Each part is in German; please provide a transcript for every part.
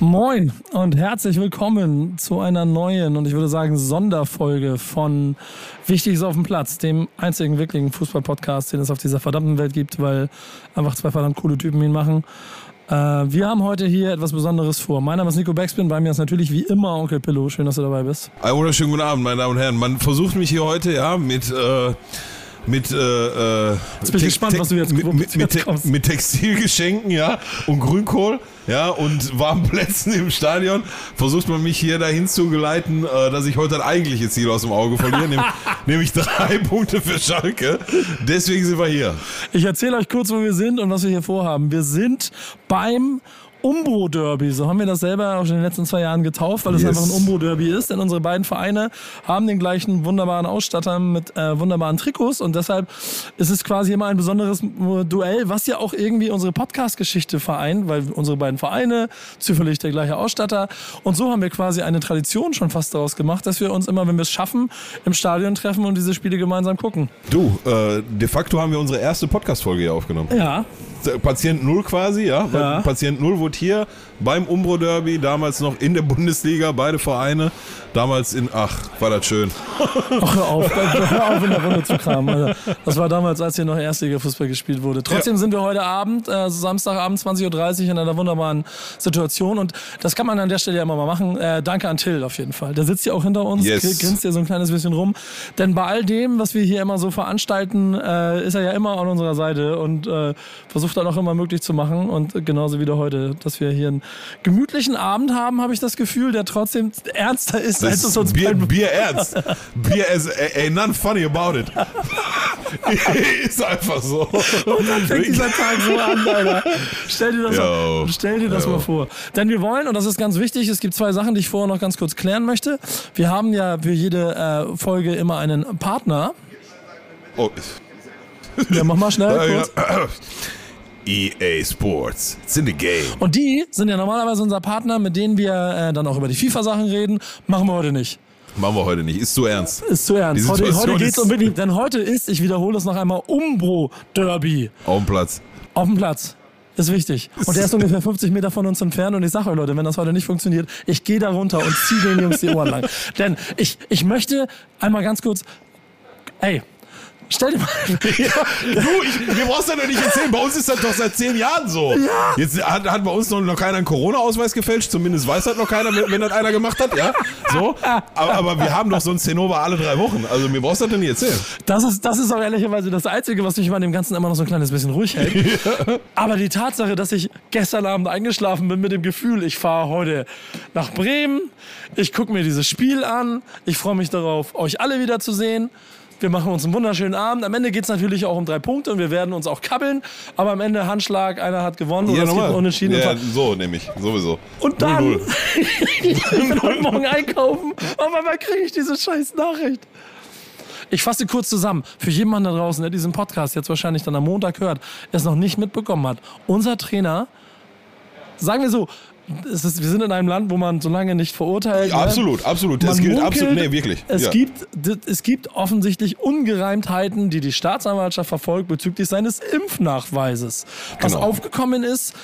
Moin und herzlich willkommen zu einer neuen und ich würde sagen Sonderfolge von Wichtig ist auf dem Platz, dem einzigen wirklichen Fußball-Podcast, den es auf dieser verdammten Welt gibt, weil einfach zwei verdammt coole Typen ihn machen. Äh, wir haben heute hier etwas Besonderes vor. Mein Name ist Nico Backspin, bei mir ist natürlich wie immer Onkel Pillow. Schön, dass du dabei bist. Einen wunderschönen guten Abend, meine Damen und Herren. Man versucht mich hier heute ja mit... Äh mit, äh, jetzt bin ich gespannt, was du jetzt, mit, mit, mit, Textilgeschenken, ja, und Grünkohl, ja, und warmen Plätzen im Stadion, versucht man mich hier dahin zu geleiten, äh, dass ich heute ein eigentliches Ziel aus dem Auge verliere, nämlich, nämlich drei Punkte für Schalke. Deswegen sind wir hier. Ich erzähle euch kurz, wo wir sind und was wir hier vorhaben. Wir sind beim Umbro-Derby. So haben wir das selber auch in den letzten zwei Jahren getauft, weil es yes. einfach ein Umbro-Derby ist. Denn unsere beiden Vereine haben den gleichen wunderbaren Ausstatter mit äh, wunderbaren Trikots und deshalb ist es quasi immer ein besonderes Duell, was ja auch irgendwie unsere Podcast-Geschichte vereint, weil unsere beiden Vereine, zufällig der gleiche Ausstatter. Und so haben wir quasi eine Tradition schon fast daraus gemacht, dass wir uns immer, wenn wir es schaffen, im Stadion treffen und diese Spiele gemeinsam gucken. Du, äh, de facto haben wir unsere erste Podcast-Folge hier aufgenommen. Ja. Patient Null quasi, ja. ja. Patient Null wurde hier beim Umbro Derby, damals noch in der Bundesliga, beide Vereine. Damals in, ach, war das schön. Ach, hör auf, hör auf in der Runde zu kramen. Alter. Das war damals, als hier noch Erstliga-Fußball gespielt wurde. Trotzdem ja. sind wir heute Abend, äh, Samstagabend 20.30 Uhr in einer wunderbaren Situation und das kann man an der Stelle ja immer mal machen. Äh, danke an Till auf jeden Fall. Der sitzt ja auch hinter uns, yes. grinst hier so ein kleines bisschen rum. Denn bei all dem, was wir hier immer so veranstalten, äh, ist er ja immer an unserer Seite und äh, versucht dann auch immer möglich zu machen und genauso wie heute, dass wir hier einen gemütlichen Abend haben, habe ich das Gefühl, der trotzdem ernster ist, das als es uns Bier, Bier ernst. Bier is ain't nothing funny about it. ist einfach so. Und dann fängt dieser Tag so an, Alter. Stell dir das, mal, stell dir das mal vor. Denn wir wollen, und das ist ganz wichtig, es gibt zwei Sachen, die ich vorher noch ganz kurz klären möchte. Wir haben ja für jede äh, Folge immer einen Partner. Oh. Ja, mach mal schnell kurz. EA Sports. It's in the game. Und die sind ja normalerweise unser Partner, mit denen wir äh, dann auch über die FIFA-Sachen reden. Machen wir heute nicht. Machen wir heute nicht. Ist zu ernst. Ist zu ernst. Heute, heute geht es unbedingt, denn heute ist, ich wiederhole es noch einmal, Umbro-Derby. Auf dem Platz. Auf dem Platz. Ist wichtig. Und der ist ungefähr 50 Meter von uns entfernt und ich sage euch Leute, wenn das heute nicht funktioniert, ich gehe da runter und ziehe den Jungs die Ohren lang. Denn ich, ich möchte einmal ganz kurz, ey, Stell dir mal. Ja, du, ich, mir brauchst du ja noch nicht erzählen. Bei uns ist das doch seit zehn Jahren so. Ja. Jetzt hat, hat bei uns noch, noch keiner einen Corona-Ausweis gefälscht. Zumindest weiß das noch keiner, wenn, wenn das einer gemacht hat. Ja, so. Aber, aber wir haben doch so ein Zinnober alle drei Wochen. Also mir brauchst du das doch nicht erzählen. Das ist, das ist auch ehrlicherweise das Einzige, was mich bei dem Ganzen immer noch so ein kleines bisschen ruhig hält. Ja. Aber die Tatsache, dass ich gestern Abend eingeschlafen bin mit dem Gefühl, ich fahre heute nach Bremen, ich gucke mir dieses Spiel an, ich freue mich darauf, euch alle wieder zu sehen. Wir machen uns einen wunderschönen Abend. Am Ende geht es natürlich auch um drei Punkte und wir werden uns auch kabbeln. Aber am Ende Handschlag, einer hat gewonnen ja, oder es gibt unentschieden. Ja, so nämlich, sowieso. Und dann, ich bin heute Morgen einkaufen, auf einmal kriege ich diese scheiß Nachricht. Ich fasse kurz zusammen. Für jemanden da draußen, der diesen Podcast jetzt wahrscheinlich dann am Montag hört, es noch nicht mitbekommen hat. Unser Trainer, sagen wir so, ist, wir sind in einem Land, wo man so lange nicht verurteilt. Ja, absolut, absolut. Man es gilt munkelt, absolut, nee, wirklich. Es, ja. gibt, es gibt offensichtlich Ungereimtheiten, die die Staatsanwaltschaft verfolgt bezüglich seines Impfnachweises. Was genau. aufgekommen ist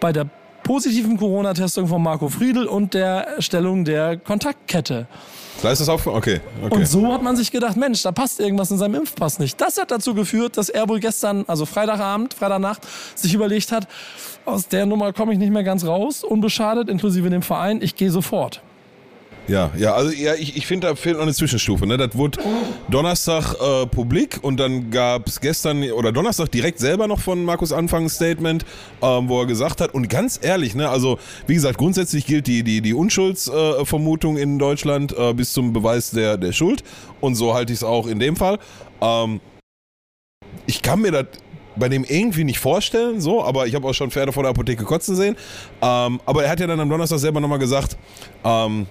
bei der positiven Corona-Testung von Marco Friedl und der Erstellung der Kontaktkette. Da ist das auch. Okay, okay. Und so hat man sich gedacht, Mensch, da passt irgendwas in seinem Impfpass nicht. Das hat dazu geführt, dass er wohl gestern, also Freitagabend, Freitagnacht, sich überlegt hat, aus der Nummer komme ich nicht mehr ganz raus, unbeschadet, inklusive dem Verein, ich gehe sofort. Ja, ja, also ja, ich, ich finde, da fehlt noch eine Zwischenstufe. Ne? Das wurde Donnerstag äh, publik und dann gab es gestern oder Donnerstag direkt selber noch von Markus Anfang ein Statement, ähm, wo er gesagt hat, und ganz ehrlich, ne, also wie gesagt, grundsätzlich gilt die, die, die Unschuldsvermutung äh, in Deutschland äh, bis zum Beweis der, der Schuld. Und so halte ich es auch in dem Fall. Ähm, ich kann mir das bei dem irgendwie nicht vorstellen, so, aber ich habe auch schon Pferde vor der Apotheke kotzen sehen. Ähm, aber er hat ja dann am Donnerstag selber nochmal gesagt, ähm,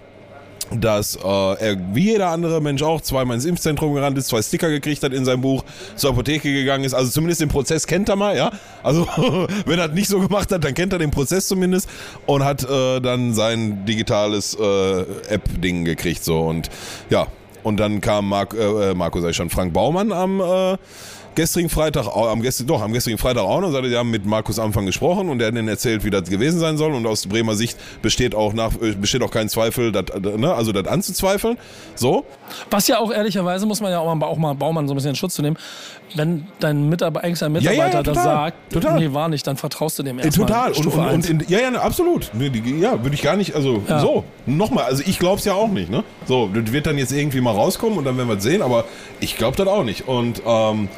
dass äh, er wie jeder andere Mensch auch zweimal ins Impfzentrum gerannt ist, zwei Sticker gekriegt hat in seinem Buch, zur Apotheke gegangen ist. Also zumindest den Prozess kennt er mal, ja. Also wenn er das nicht so gemacht hat, dann kennt er den Prozess zumindest und hat äh, dann sein digitales äh, App-Ding gekriegt so und ja. Und dann kam Mark, äh, Marco, sag ich schon, Frank Baumann am äh, gestrigen Freitag, am gestrigen, doch, am gestrigen Freitag auch noch, sagte, die haben mit Markus Anfang gesprochen und er hat ihnen erzählt, wie das gewesen sein soll. Und aus Bremer Sicht besteht auch nach, äh, besteht auch kein Zweifel, dat, ne, also das anzuzweifeln. So. Was ja auch ehrlicherweise muss man ja auch mal, auch mal Baumann so ein bisschen in Schutz zu nehmen. Wenn dein Mitarbeiter, eigentlich Mitarbeiter ja, ja, ja, das sagt, total. nee, war nicht, dann vertraust du dem äh, erstmal. Total. Und, und, und in, ja, ja, absolut. Ja, würde ich gar nicht, also so, nochmal, also ich glaube es ja auch nicht, ne? So, das wird dann jetzt irgendwie mal rauskommen und dann werden wir es sehen, aber ich glaube das auch nicht. Und ähm,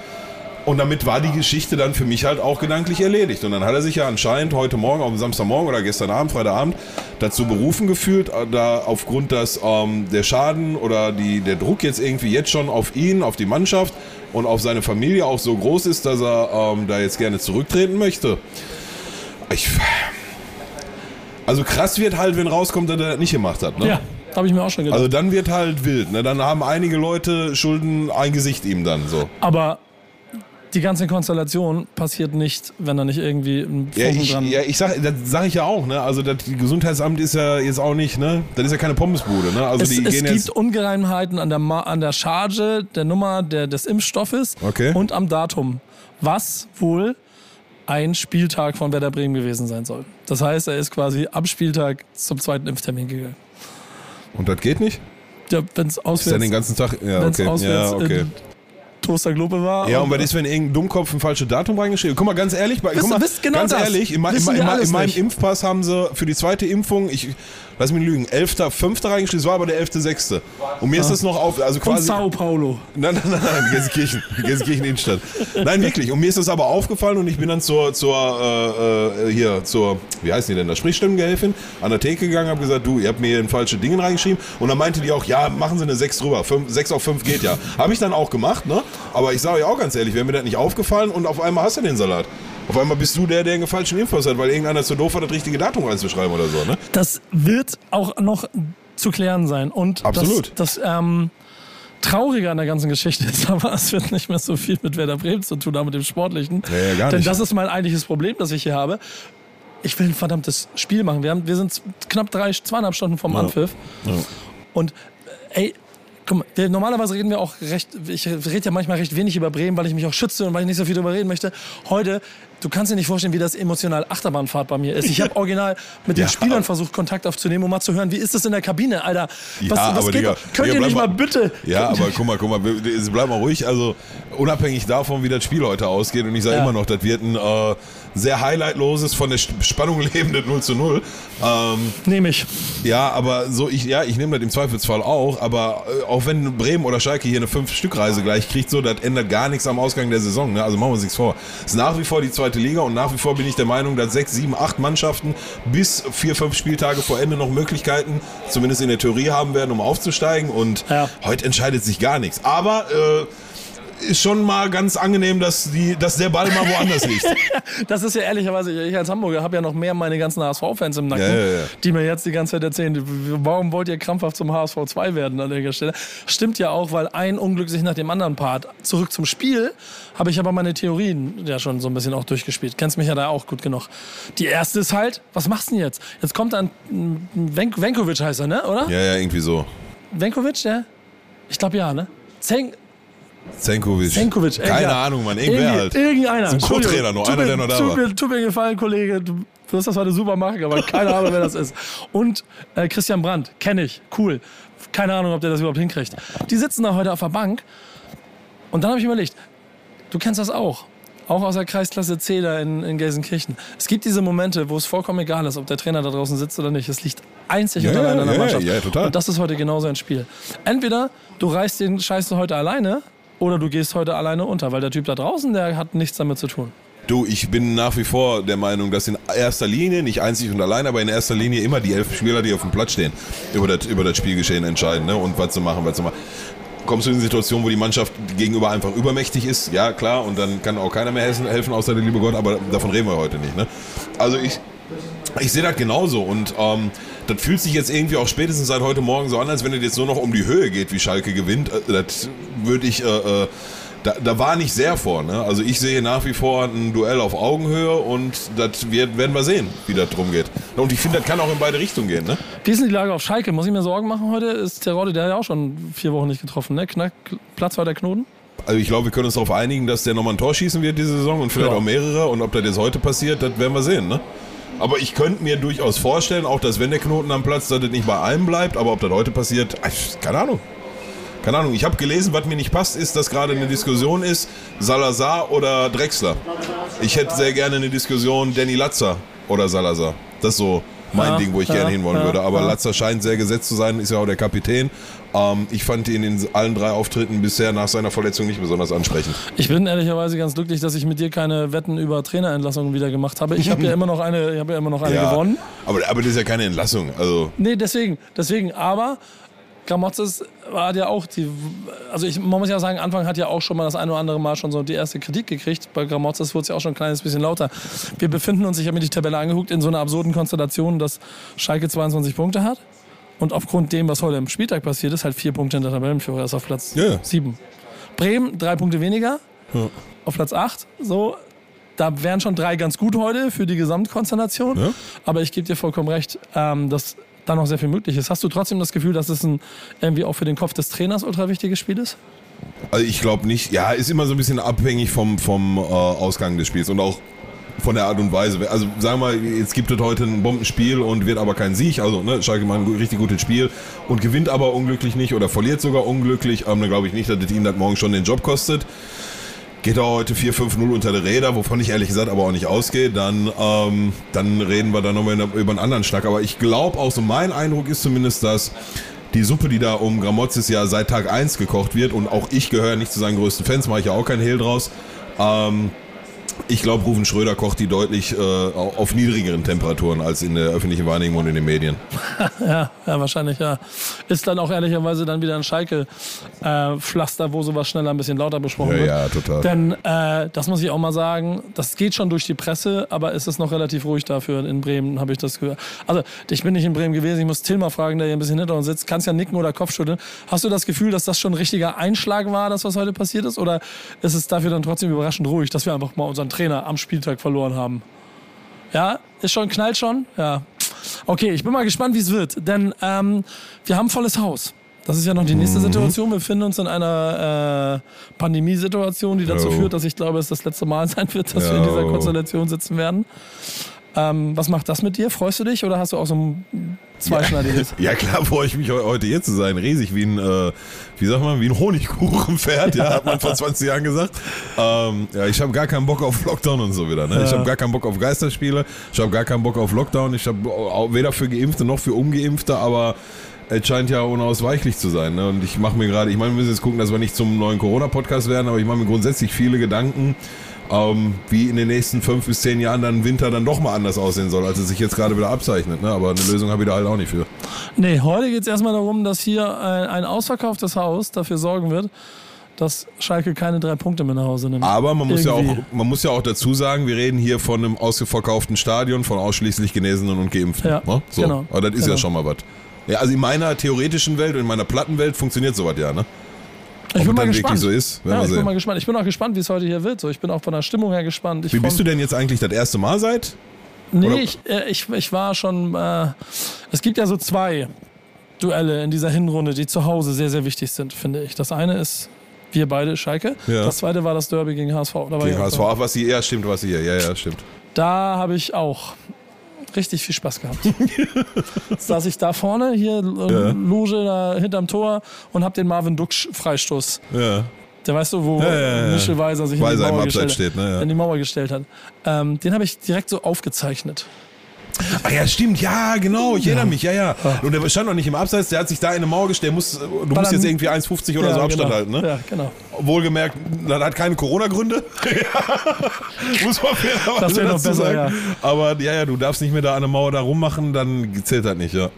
und damit war die Geschichte dann für mich halt auch gedanklich erledigt. Und dann hat er sich ja anscheinend heute Morgen, auf dem Samstagmorgen oder gestern Abend, Freitagabend, dazu berufen gefühlt, äh, da aufgrund, dass ähm, der Schaden oder die, der Druck jetzt irgendwie jetzt schon auf ihn, auf die Mannschaft und auf seine Familie auch so groß ist, dass er ähm, da jetzt gerne zurücktreten möchte. Ich, also krass wird halt, wenn rauskommt, dass er das nicht gemacht hat. Ne? Ja. Habe ich mir auch schon gedacht. Also dann wird halt wild. Ne? Dann haben einige Leute Schulden ein Gesicht ihm dann so. Aber die ganze Konstellation passiert nicht, wenn da nicht irgendwie ein ja, ich, dran... Ja, ich sag, das sage ich ja auch, ne? Also das Gesundheitsamt ist ja jetzt auch nicht, ne? Das ist ja keine Pommesbude, ne? Also es, die es gehen gibt Ungereimheiten an der, an der Charge, der Nummer der, des Impfstoffes okay. und am Datum, was wohl ein Spieltag von Werder Bremen gewesen sein soll. Das heißt, er ist quasi am Spieltag zum zweiten Impftermin gegangen. Und das geht nicht? Ja, wenn es auswärts... Ist ja den ganzen Tag... Ja, okay. auswärts ja, okay. In Toasterglobe war. Ja, und, was ist, wenn irgendein Dummkopf ein falsches Datum reingeschrieben Guck mal, ganz ehrlich, guck mal, genau ganz das. ehrlich, in, in, in, in meinem Impfpass haben sie für die zweite Impfung, ich lass mich lügen, 11.5. reingeschrieben, es war aber der 11.6. Und mir ah. ist das noch auf, also quasi. Und Sao Paulo. Nein, nein, nein, nein, Gelsenkirchen, Gelsenkirchen Innenstadt. Nein, wirklich. Und mir ist das aber aufgefallen und ich bin dann zur, zur, äh, äh hier, zur, wie heißen die denn da, Sprechstimmengehilfin, an der Theke gegangen, habe gesagt, du, ihr habt mir hier falsche Dinge reingeschrieben. Und dann meinte die auch, ja, machen Sie eine 6 drüber, 5, 6 auf 5 geht ja. Habe ich dann auch gemacht, ne? Aber ich sage ja auch ganz ehrlich, wäre mir das nicht aufgefallen und auf einmal hast du den Salat. Auf einmal bist du der, der einen falschen Impfpass hat, weil irgendeiner zu doof war, das richtige Datum reinzuschreiben oder so, ne? Das wird auch noch zu klären sein. Und Absolut. Das, das ähm, Traurige an der ganzen Geschichte ist aber, es wird nicht mehr so viel mit Werder Bremen zu tun haben, mit dem Sportlichen. Ja, ja, gar Denn nicht. das ist mein eigentliches Problem, das ich hier habe. Ich will ein verdammtes Spiel machen. Wir, haben, wir sind knapp drei, zweieinhalb Stunden vom Anpfiff. Ja. Und ey, Guck mal, wir, normalerweise reden wir auch recht, ich rede ja manchmal recht wenig über Bremen, weil ich mich auch schütze und weil ich nicht so viel darüber reden möchte. Heute, du kannst dir nicht vorstellen, wie das emotional Achterbahnfahrt bei mir ist. Ich habe original mit den Spielern versucht, Kontakt aufzunehmen, um mal zu hören, wie ist das in der Kabine, Alter? Was, ja, was geht Digga, Könnt ihr nicht mal bitte? Ja, aber guck mal, guck mal, bleib mal ruhig. Also unabhängig davon, wie das Spiel heute ausgeht, und ich sage ja. immer noch, das wird ein äh, sehr highlightloses, von der Spannung lebendes 0 zu 0. Ähm, nehme ich. Ja, aber so, ich, ja, ich nehme das im Zweifelsfall auch, aber äh, auch wenn Bremen oder Schalke hier eine Fünf-Stück-Reise gleich kriegt, so, das ändert gar nichts am Ausgang der Saison. Ne? Also machen wir uns nichts vor. Es ist nach wie vor die zweite Liga und nach wie vor bin ich der Meinung, dass sechs, sieben, acht Mannschaften bis vier, fünf Spieltage vor Ende noch Möglichkeiten, zumindest in der Theorie haben werden, um aufzusteigen. Und ja. heute entscheidet sich gar nichts. Aber äh, ist schon mal ganz angenehm, dass, die, dass der Ball mal woanders liegt. das ist ja ehrlicherweise, ich als Hamburger habe ja noch mehr meine ganzen HSV-Fans im Nacken, ja, ja, ja. die mir jetzt die ganze Zeit erzählen, warum wollt ihr krampfhaft zum HSV 2 werden an der Stelle? Stimmt ja auch, weil ein Unglück sich nach dem anderen Part. Zurück zum Spiel habe ich aber meine Theorien ja schon so ein bisschen auch durchgespielt. Kennst mich ja da auch gut genug. Die erste ist halt, was machst du denn jetzt? Jetzt kommt dann Ven Venkovic heißt er, ne? oder? Ja, ja, irgendwie so. Venkovic, ja? Ich glaube ja, ne? Zeng Zenkovic. Zenkovic. Keine ja. Ahnung, Mann. Irgendwer Irgend, halt. Irgendeiner. Ein Co-Trainer noch. Einer, der noch da tut war. Mir, tut mir gefallen, Kollege. Du wirst das heute super machen, aber keine Ahnung, wer das ist. Und äh, Christian Brandt. Kenne ich. Cool. Keine Ahnung, ob der das überhaupt hinkriegt. Die sitzen da heute auf der Bank. Und dann habe ich überlegt, du kennst das auch. Auch aus der Kreisklasse C da in, in Gelsenkirchen. Es gibt diese Momente, wo es vollkommen egal ist, ob der Trainer da draußen sitzt oder nicht. Es liegt einzig ja, und allein an der ja, Mannschaft. Ja, total. Und das ist heute genauso ein Spiel. Entweder du reißt den Scheiß heute alleine oder du gehst heute alleine unter, weil der Typ da draußen, der hat nichts damit zu tun. Du, ich bin nach wie vor der Meinung, dass in erster Linie, nicht einzig und allein, aber in erster Linie immer die elf Spieler, die auf dem Platz stehen, über das, über das Spielgeschehen entscheiden ne? und was zu machen, was zu machen. Kommst du in eine Situation, wo die Mannschaft gegenüber einfach übermächtig ist? Ja, klar, und dann kann auch keiner mehr helfen, außer der liebe Gott, aber davon reden wir heute nicht. Ne? Also ich, ich sehe das genauso und ähm, das fühlt sich jetzt irgendwie auch spätestens seit heute Morgen so an, als wenn es jetzt nur noch um die Höhe geht, wie Schalke gewinnt. Äh, Das würde ich, äh, äh, da, da war nicht sehr vor. Ne? Also ich sehe nach wie vor ein Duell auf Augenhöhe und das werden wir sehen, wie das drum geht. Und ich finde, das kann auch in beide Richtungen gehen. Ne? Wie ist denn die Lage auf Schalke? Muss ich mir Sorgen machen heute? Ist Terodde, der hat ja auch schon vier Wochen nicht getroffen, ne? Knack, Platz war der Knoten? Also ich glaube, wir können uns darauf einigen, dass der nochmal ein Tor schießen wird diese Saison und vielleicht Ja. auch mehrere. Und ob das jetzt heute passiert, das werden wir sehen. Ne? Aber ich könnte mir durchaus vorstellen, auch dass wenn der Knoten am Platz, dass das nicht bei einem bleibt. Aber ob das heute passiert, ach, keine Ahnung. Keine Ahnung. Ich habe gelesen, was mir nicht passt, ist, dass gerade eine Diskussion ist, Salazar oder Drexler. Ich hätte sehr gerne eine Diskussion Danny Latzer oder Salazar. Das so mein Ja, Ding, wo ich ja, gerne hinwollen ja, würde. Aber. Latzer scheint sehr gesetzt zu sein, ist ja auch der Kapitän. Ähm, ich fand ihn in allen drei Auftritten bisher nach seiner Verletzung nicht besonders ansprechend. Ich bin ehrlicherweise ganz glücklich, dass ich mit dir keine Wetten über Trainerentlassungen wieder gemacht habe. Ich habe ja immer noch eine, ich habe ja immer noch eine gewonnen. Aber, aber das ist ja keine Entlassung. Also, Nee, deswegen, deswegen, aber Gramotzes hat ja auch die, also ich, man muss ja sagen, Anfang hat ja auch schon mal das eine oder andere Mal schon so die erste Kritik gekriegt. Bei Gramotzes wurde es ja auch schon ein kleines bisschen lauter. Wir befinden uns, ich habe mir die Tabelle angeguckt, in so einer absurden Konstellation, dass Schalke 22 Punkte hat und aufgrund dem, was heute am Spieltag passiert ist, halt vier Punkte hinter Tabellenführer ist auf Platz Ja. sieben. Bremen, drei Punkte weniger, auf Platz acht, so. Da wären schon drei ganz gut heute für die Gesamtkonstellation. Ja. Aber ich gebe dir vollkommen recht, ähm, dass da noch sehr viel möglich ist. Hast du trotzdem das Gefühl, dass es ein irgendwie auch für den Kopf des Trainers ultra wichtiges Spiel ist? also ich glaube nicht. Ja, ist immer so ein bisschen abhängig vom, vom äh, Ausgang des Spiels und auch von der Art und Weise. Also sagen wir mal, jetzt gibt es heute ein Bombenspiel und wird aber kein Sieg. Also ne, Schalke macht ein richtig gutes Spiel und gewinnt aber unglücklich nicht oder verliert sogar unglücklich. Ähm, dann glaube ich nicht, dass es ihm das morgen schon den Job kostet. Geht er heute 4-5-0 unter die Räder, wovon ich ehrlich gesagt aber auch nicht ausgehe, dann, ähm, dann reden wir da nochmal über einen anderen Schnack. Aber ich glaube auch so, mein Eindruck ist zumindest, dass die Suppe, die da um Gramozis ja seit Tag 1 gekocht wird, und auch ich gehöre nicht zu seinen größten Fans, mache ich ja auch keinen Hehl draus. Ähm, ich glaube, Rufen Schröder kocht die deutlich äh, auf niedrigeren Temperaturen als in der öffentlichen Wahrnehmung und in den Medien. Ja, ja, wahrscheinlich, ja. Ist dann auch ehrlicherweise dann wieder ein Schalke-Pflaster, wo sowas schneller ein bisschen lauter besprochen Ja, wird. ja, total. Denn äh, das muss ich auch mal sagen, das geht schon durch die Presse, aber es ist noch relativ ruhig dafür in Bremen, habe ich das gehört. Also, ich bin nicht in Bremen gewesen, ich muss Till mal fragen, der hier ein bisschen hinter uns sitzt. Kannst ja nicken oder Kopfschütteln. Hast du das Gefühl, dass das schon ein richtiger Einschlag war, das, was heute passiert ist? Oder ist es dafür dann trotzdem überraschend ruhig, dass wir einfach mal unseren Trainer am Spieltag verloren haben? Ja, ist schon, knallt schon? Ja. Okay, ich bin mal gespannt, wie es wird. Denn ähm, wir haben volles Haus. Das ist ja noch die nächste Situation. Wir befinden uns in einer äh, Pandemiesituation, die dazu Jo. führt, dass ich glaube, es das letzte Mal sein wird, dass wir in dieser. Konstellation sitzen werden. Ähm, was macht das mit dir? Freust du dich oder hast du auch so ein zweischneidiges? Ja klar, freue ich mich heu- heute hier zu sein. Riesig wie ein, äh, wie sagt man, wie ein Honigkuchenpferd, ja, hat man vor 20 Jahren gesagt. Ähm, ja, ich habe gar keinen Bock auf Lockdown und so wieder. Ne? Ich Ja. habe gar keinen Bock auf Geisterspiele. Ich habe gar keinen Bock auf Lockdown. Ich habe weder für Geimpfte noch für Ungeimpfte, aber es scheint ja unausweichlich zu sein. Ne? Und ich mache mir gerade, ich meine, wir müssen jetzt gucken, dass wir nicht zum neuen Corona-Podcast werden, aber ich mache mir grundsätzlich viele Gedanken, ähm, wie in den nächsten fünf bis zehn Jahren dann Winter dann doch mal anders aussehen soll, als es sich jetzt gerade wieder abzeichnet. Ne? Aber eine Lösung habe ich da halt auch nicht für. Nee, heute geht es erstmal darum, dass hier ein, ein ausverkauftes Haus dafür sorgen wird, dass Schalke keine drei Punkte mehr nach Hause nimmt. Aber man muss, ja auch, man muss ja auch dazu sagen, wir reden hier von einem ausverkauften Stadion, von ausschließlich Genesenen und Geimpften. Ja, ne? so. genau, Aber das ist genau. ja schon mal was. Ja, also in meiner theoretischen Welt und in meiner Plattenwelt funktioniert sowas ja, ne? Ich bin mal gespannt. so ist, ja, ich bin mal gespannt. Ich bin auch gespannt, wie es heute hier wird. So, ich bin auch von der Stimmung her gespannt. Ich Wie bist du denn jetzt eigentlich das erste Mal seit? Nee, oder- ich, äh, ich, ich war schon. Äh, es gibt ja so zwei Duelle in dieser Hinrunde, die zu Hause sehr, sehr wichtig sind, finde ich. Das eine ist wir beide, Schalke. Ja. Das zweite war das Derby gegen HSV. Da Gegen HSV, was sie, ja, stimmt, was hier, ja, ja, stimmt. Da habe ich auch richtig viel Spaß gehabt. Saß ich da vorne, hier äh, Ja. Loge da hinterm Tor und habe den Marvin Duksch Freistoß. Ja. Der weißt du, wo Ja, ja. Michel Weiser sich in Weiser die im Mauer gestellt, steht, ne, in die Mauer gestellt hat. Ähm, den habe ich direkt so aufgezeichnet. Ach ja, stimmt, ja, genau, ich erinnere mich, ja, ja. Und der stand noch nicht im Abseits, der hat sich da in eine Mauer gestellt, muss, du musst jetzt irgendwie 1,50 oder Ja, so Abstand genau. halten, ne? Ja, genau. Wohlgemerkt, das hat keine Corona-Gründe. Muss man fairerweise Das dazu besser, sagen. Aber ja, ja, du darfst nicht mehr da an der Mauer da rummachen, dann zählt das nicht, ja.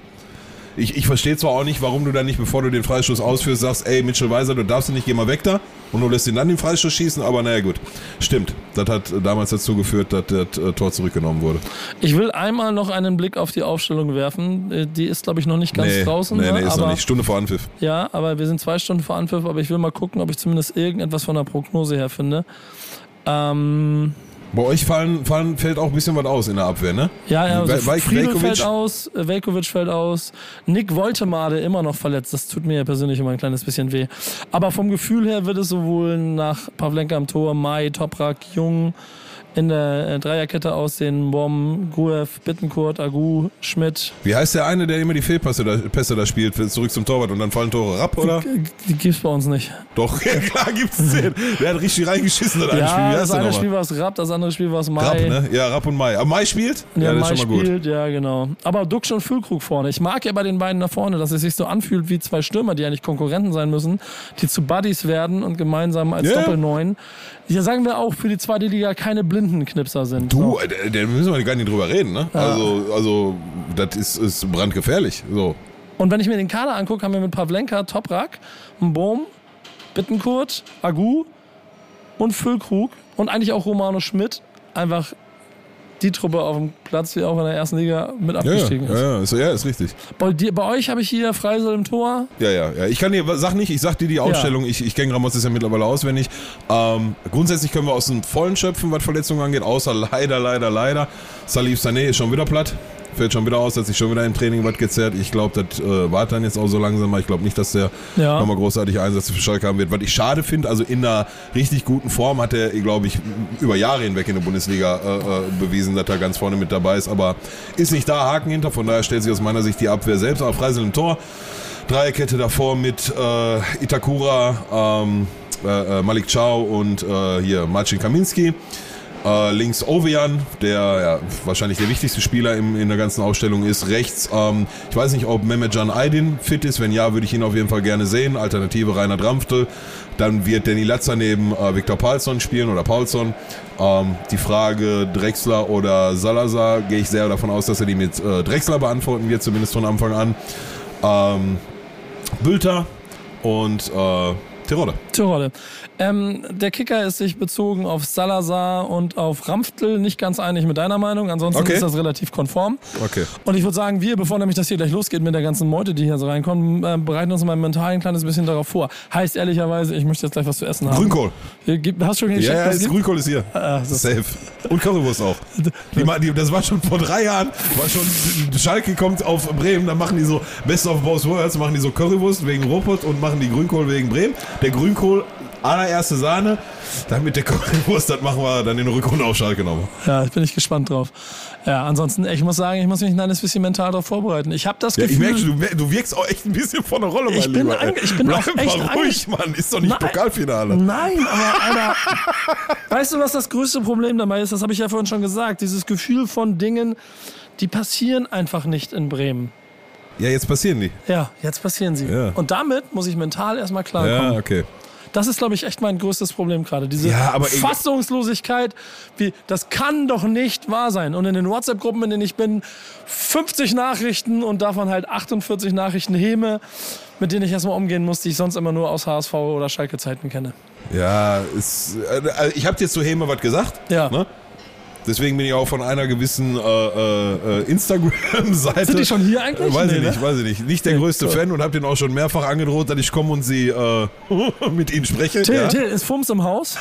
Ich, ich verstehe zwar auch nicht, warum du dann nicht, bevor du den Freistoß ausführst, sagst, ey, Mitchell Weiser, du darfst nicht, geh mal weg da und du lässt ihn dann den Freistoß schießen, aber naja gut. Stimmt, das hat damals dazu geführt, dass das äh, Tor zurückgenommen wurde. Ich will einmal noch einen Blick auf die Aufstellung werfen. Äh, Die ist, glaube ich, noch nicht ganz nee, draußen. nee, ne? nee, ist aber, noch nicht. Stunde vor Anpfiff. Ja, aber wir sind zwei Stunden vor Anpfiff, aber ich will mal gucken, ob ich zumindest irgendetwas von der Prognose her finde. Ähm, Bei euch fallen, fallen, fällt auch ein bisschen was aus in der Abwehr, ne? ja, ja, also Ve- Friedel Veljkovic- fällt aus, äh, Velkovic fällt aus, Nick Woltemade immer noch verletzt. Das tut mir ja persönlich immer ein kleines bisschen weh. Aber vom Gefühl her wird es sowohl nach Pavlenka am Tor, Mai, Toprak, Jung in der äh, Dreierkette aussehen, Bom, Guev, Bittenkurt, Agu, Schmidt. Wie heißt der eine, der immer die Fehlpässe da, Pässe da spielt, zurück zum Torwart und dann fallen Tore ab, oder? Die gibt's bei uns nicht. Doch, ja, klar gibt's den. Der hat richtig reingeschissen in ein Ja, Spiel. Wie das eine? Spiel war es Rapp, das andere Spiel war es Mai. Rapp, ne? Ja, Rapp und Mai. Aber Mai spielt? Ja, das Mai ist schon mal gut. spielt, ja, genau. Aber Duxch und Füllkrug vorne. Ich mag ja bei den beiden da vorne, dass es sich so anfühlt wie zwei Stürmer, die eigentlich Konkurrenten sein müssen, die zu Buddies werden und gemeinsam als Ja. Doppelneun, ja, sagen wir auch, für die zweite Liga keine Blindenknipser sind. Du, So. äh, da müssen wir gar nicht drüber reden, ne? Also, also, das ist, ist brandgefährlich. So. Und wenn ich mir den Kader angucke, haben wir mit Pavlenka, Toprak, Bohm, Bittenkurt, Agu und Füllkrug und eigentlich auch Romano Schmidt einfach die Truppe auf dem Platz, die auch in der ersten Liga mit Ja, ja, abgestiegen ist. ja, ja, ist, ja, ist richtig. Bei, dir, bei euch habe ich hier Freisel im Tor. Ja, ja, ja. Ich kann dir, sag nicht, ich sag dir die Aufstellung, ich, ich kenne Ramos ist ja mittlerweile auswendig. Ähm, grundsätzlich können wir aus dem Vollen schöpfen, was Verletzungen angeht, außer leider, leider, leider. Salif Sané ist schon wieder platt. Fällt schon wieder aus, hat sich schon wieder im Training was gezerrt. Ich glaube, das äh, war dann jetzt auch so langsam. Ich glaube nicht, dass der Ja. nochmal großartige Einsätze für Schalke haben wird. Was ich schade finde, also in einer richtig guten Form hat er, glaube ich, über Jahre hinweg in der Bundesliga äh, äh, bewiesen, dass er ganz vorne mit dabei ist. Aber ist nicht da, Haken hinter. Von daher stellt sich aus meiner Sicht die Abwehr selbst auf Freisel im Tor. Dreierkette davor mit äh, Itakura, ähm, äh, äh, Malik Chow und äh, hier Marcin Kaminski. Äh, links Ovejan, der ja, wahrscheinlich der wichtigste Spieler im, in der ganzen Ausstellung ist. Rechts, ähm, ich weiß nicht, ob Mehmetcan Aydin fit ist. Wenn ja, würde ich ihn auf jeden Fall gerne sehen. Alternative Rainer Dramftel. Dann wird Danny Latzer neben äh, Viktor Paulson spielen oder Paulson. Ähm, die Frage Drexler oder Salazar gehe ich sehr davon aus, dass er die mit äh, Drexler beantworten wird, zumindest von Anfang an. Ähm, Bülter und äh, Tirode. Tirole. Ähm, der Kicker ist sich bezogen auf Salazar und auf Ramftl nicht ganz einig mit deiner Meinung. Ansonsten Okay. ist das relativ konform. Okay. Und ich würde sagen, wir, bevor nämlich das hier gleich losgeht mit der ganzen Meute, die hier so reinkommt, äh, bereiten uns mal mental ein kleines bisschen darauf vor. Heißt ehrlicherweise, ich möchte jetzt gleich was zu essen haben. Grünkohl. Gibt- Hast du schon Ja, gecheckt, ja, es ist? Grünkohl ist hier. Ah, Safe. Und Currywurst auch. Die, das war schon vor drei Jahren, war schon, Schalke kommt auf Bremen, dann machen die so Best of Both Worlds, machen die so Currywurst wegen Ruppert und machen die Grünkohl wegen Bremen. Der Grünkohl, allererste Sahne, dann mit der Currywurst, das machen wir dann in der Rückrunde auf Schalke nochmal. Ja, bin ich gespannt drauf. Ja, ansonsten, ich muss sagen, ich muss mich ein kleines bisschen mental darauf vorbereiten. Ich habe das Ja, ich Gefühl... merke, schon, du, wirkst auch echt ein bisschen von der Rolle, mein Ich bin Lieber. ange- ich bin Bleib auch mal echt ruhig, Mann. Ist doch nicht Nein. Pokalfinale. Nein, aber Alter, weißt du, was das größte Problem dabei ist? Das habe ich ja vorhin schon gesagt. Dieses Gefühl von Dingen, die passieren einfach nicht in Bremen. Ja, jetzt passieren die. Ja, jetzt passieren sie. Ja. Und damit muss ich mental erstmal klarkommen. Ja, okay. Das ist, glaube ich, echt mein größtes Problem gerade. Diese Ja, Fassungslosigkeit, wie, das kann doch nicht wahr sein. Und in den WhatsApp-Gruppen, in denen ich bin, 50 Nachrichten und davon halt 48 Nachrichten Häme, mit denen ich erstmal umgehen muss, die ich sonst immer nur aus HSV oder Schalke-Zeiten kenne. Ja, ist, äh, also ich habe jetzt zu Heme was gesagt. Ja. Ne? Deswegen bin ich auch von einer gewissen äh, äh, äh, Instagram-Seite. Sind die schon hier eigentlich? Äh, weiß Nee, ich nicht, ne? weiß ich nicht. Nicht der Nee, größte. Fan und habe den auch schon mehrfach angedroht, dass ich komme und sie äh, mit ihnen spreche. Till, ja? Till, ist Fums im Haus?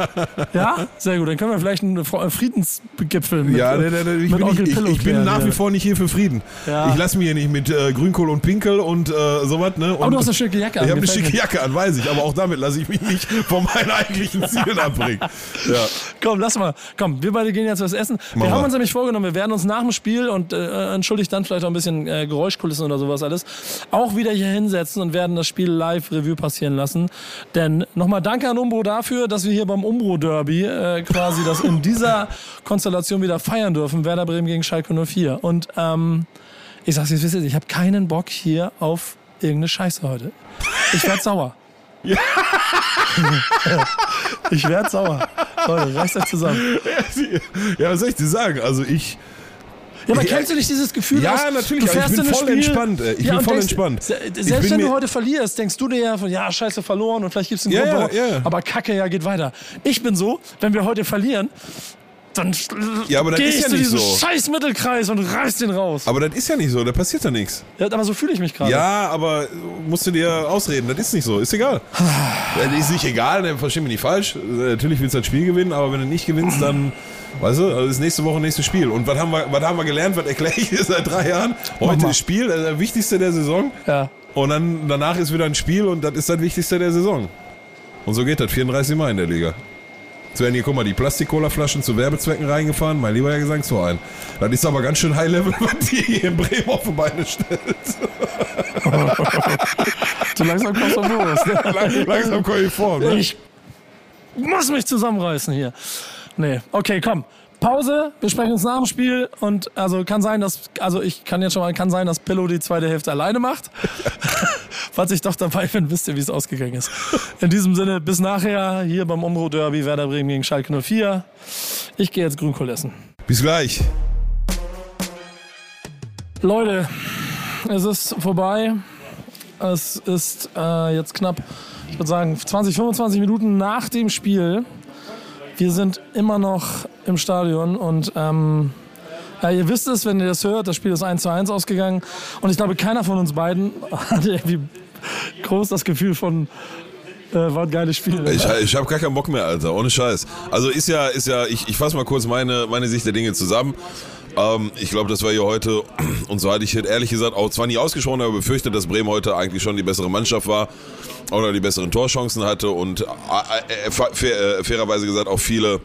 ja? Sehr gut. Dann können wir vielleicht einen Fre- Friedensgipfel mit, Ja, nee, nee, nee, ich, bin, Onkel nicht, ich, ich bin nach ja. wie vor nicht hier für Frieden. Ja. Ich lasse mir hier nicht mit äh, Grünkohl und Pinkel und äh, sowas. Ne? Aber du hast eine schicke Jacke an. Ich habe eine schicke. Jacke an, weiß ich, aber auch damit lasse ich mich nicht von meinen eigentlichen Zielen abbringen. Ja. Komm, lass mal. Komm, wir beide gehen jetzt was essen. Wir Machen haben wir. uns nämlich vorgenommen, wir werden uns nach dem Spiel und äh, entschuldigt dann vielleicht auch ein bisschen äh, Geräuschkulissen oder sowas alles, auch wieder hier hinsetzen und werden das Spiel live Revue passieren lassen. Denn nochmal danke an Umbro dafür, dass wir hier beim Umbro Derby äh, quasi das in dieser Konstellation wieder feiern dürfen. Werder Bremen gegen Schalke 04. Und ähm, ich sag's jetzt, wisst ihr, ich habe keinen Bock hier auf irgendeine Scheiße heute. Ich werd sauer. ich werd sauer. Leute, reißt euch zusammen. Ja, was soll ich dir sagen? Also ich. Ja, aber kennst du nicht dieses Gefühl? Ja, aus, natürlich, Du ich bin in voll Spiel, entspannt, ey. Ich ja, bin voll denkst, entspannt. Selbst wenn du heute verlierst, denkst du dir ja, von, ja, scheiße, verloren und vielleicht gibt es einen Ja, Grund, ja, ja. Aber Kacke, ja, geht weiter. Ich bin so, wenn wir heute verlieren, dann Ja, aber das gehe ist ich ja zu nicht diesem so. scheiß Mittelkreis und reiß den raus. Aber das ist ja nicht so, da passiert ja nichts. Ja, aber so fühle ich mich gerade. Ja, aber musst du dir ausreden, das ist nicht so, ist egal. das ist nicht egal, ne, versteh mich nicht falsch. Natürlich willst du das Spiel gewinnen, aber wenn du nicht gewinnst, dann, weißt du, also ist nächste Woche nächstes Spiel. Und was haben wir, was haben wir gelernt, was erkläre ich dir seit drei Jahren? Heute ist Spiel, das ist das Wichtigste der Saison. Ja. Und dann danach ist wieder ein Spiel und das ist das Wichtigste der Saison. Und so geht das 34 Mal in der Liga. Jetzt werden hier, guck mal, die Plastik-Cola-Flaschen zu Werbezwecken reingefahren, mein lieber Herr Gesangsverein. Das ist aber ganz schön High-Level, was die hier in Bremen auf die Beine stellt. So langsam kommst du los. Ne? Lang, langsam komme ich vor. Ne? Ich muss mich zusammenreißen hier. Nee, okay, komm. Pause, wir sprechen uns nach dem Spiel und also kann sein, dass also ich kann jetzt schon mal kann sein, dass Pillow die zweite Hälfte alleine macht. Falls ich doch dabei bin, wisst ihr, wie es ausgegangen ist. In diesem Sinne, bis nachher hier beim Umbro Derby Werder Bremen gegen Schalke 04. Ich gehe jetzt Grünkohl essen. Bis gleich. Leute, es ist vorbei. Es ist äh, jetzt knapp, ich würde sagen, 20, 25 Minuten nach dem Spiel. Wir sind immer noch im Stadion und ähm, ja, ihr wisst es, wenn ihr das hört, das Spiel ist 1 zu 1 ausgegangen. Und ich glaube, keiner von uns beiden hatte irgendwie groß das Gefühl von, äh, war ein geiles Spiel. Ich, ich habe gar keinen Bock mehr, Alter. Ohne Scheiß. Also ist ja, ist ja, ich, ich fasse mal kurz meine, meine Sicht der Dinge zusammen. Ähm, ich glaube, das war hier heute, und so hatte ich jetzt ehrlich gesagt auch zwar nie ausgesprochen, aber befürchtet, dass Bremen heute eigentlich schon die bessere Mannschaft war oder die besseren Torchancen hatte und äh, äh, fair, äh, fairerweise gesagt auch viele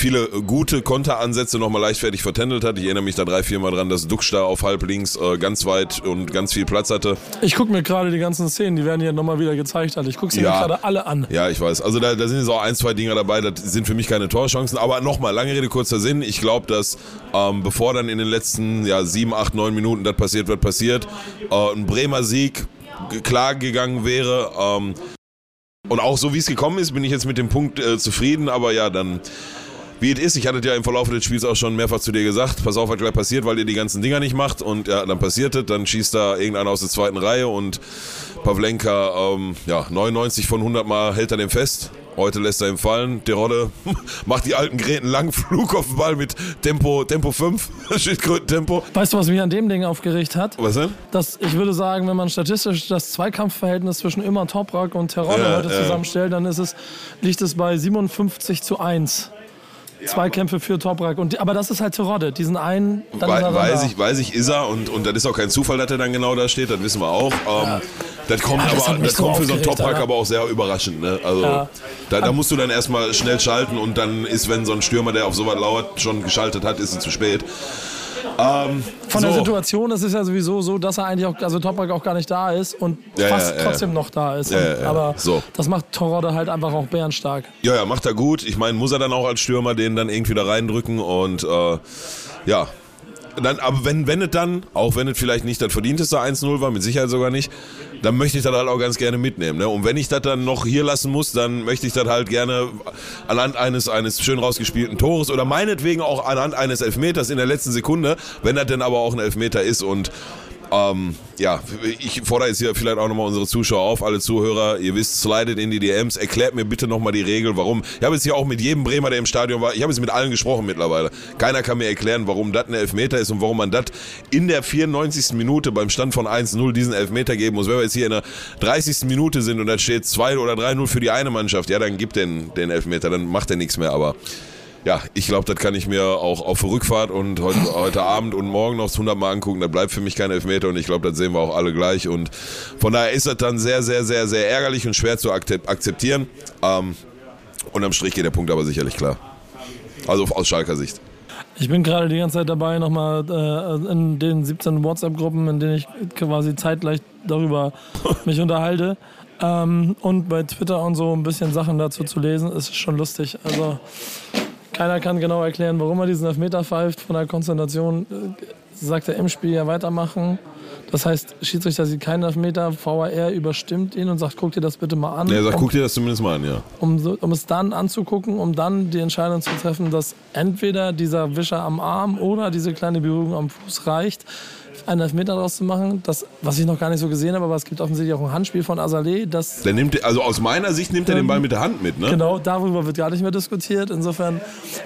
viele gute Konteransätze nochmal leichtfertig vertändelt hat. Ich erinnere mich da drei, vier Mal dran, dass Duxch da auf halb links äh, ganz weit und ganz viel Platz hatte. Ich gucke mir gerade die ganzen Szenen, die werden hier nochmal wieder gezeigt. Alter. Ich gucke sie Ja. mir gerade alle an. Ja, ich weiß. Also da, da sind jetzt auch ein, zwei Dinger dabei, das sind für mich keine Torchancen. Aber nochmal, lange Rede, kurzer Sinn. Ich glaube, dass ähm, bevor dann in den letzten ja, sieben, acht, neun Minuten das passiert, wird passiert, äh, ein Bremer Sieg klar gegangen wäre. Ähm, und auch so wie es gekommen ist, bin ich jetzt mit dem Punkt äh, zufrieden. Aber ja, dann wie es ist. Ich hatte ja im Verlauf des Spiels auch schon mehrfach zu dir gesagt. Pass auf, was gleich passiert, weil ihr die ganzen Dinger nicht macht. Und ja, dann passiert es. Dann schießt da irgendeiner aus der zweiten Reihe und Pavlenka, ähm, ja, 99 von 100 Mal hält er den fest. Heute lässt er ihn fallen. Terodde macht die alten Gräten lang Flug auf den Ball mit Tempo, Tempo 5. Schildkröten-Tempo. Weißt du, was mich an dem Ding aufgeregt hat? Was denn? dass ich würde sagen, wenn man statistisch das Zweikampfverhältnis zwischen Immer Toprak und Terodde Ja, heute ja. zusammenstellt, dann ist es, liegt es bei 57 zu 1. Zweikämpfe für Toprak. Und, aber das ist halt Terodde. Diesen einen, dann er weiß da. ich, weiß ich, ist er und, und das ist auch kein Zufall, dass er dann genau da steht, das wissen wir auch. Ähm, Das kommt, Ja, das aber, das so kommt für so einen Toprak aber auch sehr überraschend. Ne? Also Ja. da, da musst du dann erstmal schnell schalten und dann ist, wenn so ein Stürmer, der auf sowas lauert, schon geschaltet hat, ist es zu spät. Ähm, Von der so. Situation ist es ja sowieso so, dass er eigentlich auch, also Toprak auch gar nicht da ist und Ja, fast ja, ja. trotzdem noch da ist. Ja, Und- ja, ja. Aber So. das macht Terodde halt einfach auch bärenstark. Ja, ja, macht er gut. Ich meine, muss er dann auch als Stürmer den dann irgendwie da reindrücken und äh, ja. Dann, aber wenn, wenn es dann, auch wenn es vielleicht nicht das verdienteste 1-0 war, mit Sicherheit sogar nicht, dann möchte ich das halt auch ganz gerne mitnehmen. Ne? Und wenn ich das dann noch hier lassen muss, dann möchte ich das halt gerne anhand eines, eines schön rausgespielten Tores oder meinetwegen auch anhand eines Elfmeters in der letzten Sekunde, wenn das denn aber auch ein Elfmeter ist und ähm, ja, ich fordere jetzt hier vielleicht auch nochmal unsere Zuschauer auf, alle Zuhörer, ihr wisst, slidet in die DMs, erklärt mir bitte nochmal die Regel, warum. Ich habe jetzt hier auch mit jedem Bremer, der im Stadion war, ich habe jetzt mit allen gesprochen mittlerweile. Keiner kann mir erklären, warum das ein Elfmeter ist und warum man das in der 94. Minute beim Stand von 1-0 diesen Elfmeter geben muss. Wenn wir jetzt hier in der 30. Minute sind und da steht 2 oder 3-0 für die eine Mannschaft, ja, dann gibt den, den Elfmeter, dann macht er nichts mehr, aber ja, ich glaube, das kann ich mir auch auf Rückfahrt und heute, heute Abend und morgen noch 100 Mal angucken. Da bleibt für mich kein Elfmeter und ich glaube, das sehen wir auch alle gleich. Und von daher ist das dann sehr, sehr, sehr, sehr ärgerlich und schwer zu akzep- akzeptieren. Ähm, unterm Strich geht der Punkt aber sicherlich klar. Also aus Schalker Sicht. Ich bin gerade die ganze Zeit dabei, nochmal äh, in den 17 WhatsApp-Gruppen, in denen ich quasi zeitgleich darüber mich unterhalte. Ähm, und bei Twitter und so ein bisschen Sachen dazu zu lesen, ist schon lustig. Also keiner kann genau erklären, warum er diesen Elfmeter pfeift. Von der Konzentration äh, sagt er im Spiel ja weitermachen. Das heißt, Schiedsrichter sieht keinen Elfmeter, VAR überstimmt ihn und sagt, guck dir das bitte mal an. Ja, er sagt, um, guck dir das zumindest mal an, ja. um, um es dann anzugucken, um dann die Entscheidung zu treffen, dass entweder dieser Wischer am Arm oder diese kleine Berührung am Fuß reicht, einen Elfmeter daraus zu machen. Das, was ich noch gar nicht so gesehen habe, aber es gibt offensichtlich auch ein Handspiel von Azaleh, das Der nimmt, also aus meiner Sicht nimmt er den Ball mit der Hand mit, ne? Genau, darüber wird gar nicht mehr diskutiert. Insofern